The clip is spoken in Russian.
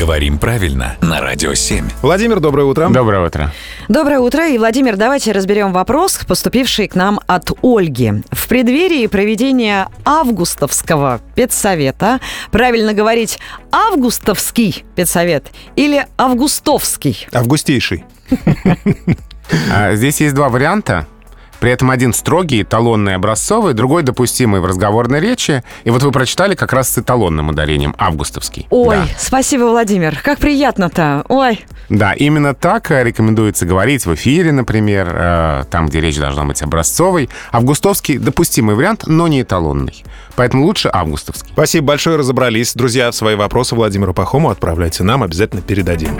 Говорим правильно на Радио 7. Владимир, доброе утро. Доброе утро. Доброе утро. И, Владимир, давайте разберем вопрос, поступивший к нам от Ольги. В преддверии проведения августовского педсовета правильно говорить августовский педсовет или августовский? Августейший. А, Здесь есть два варианта. При этом один строгий, эталонный, образцовый, другой допустимый в разговорной речи. И вот вы прочитали как раз с эталонным ударением, августовский. Ой, Да. спасибо, Владимир. Как приятно-то. Ой. Да, именно так э, рекомендуется говорить в эфире, например, э, там, где речь должна быть образцовой. Августовский — допустимый вариант, но не эталонный. Поэтому лучше августовский. Спасибо большое, разобрались. Друзья, свои вопросы Владимиру Пахому отправляйте нам, обязательно передадим.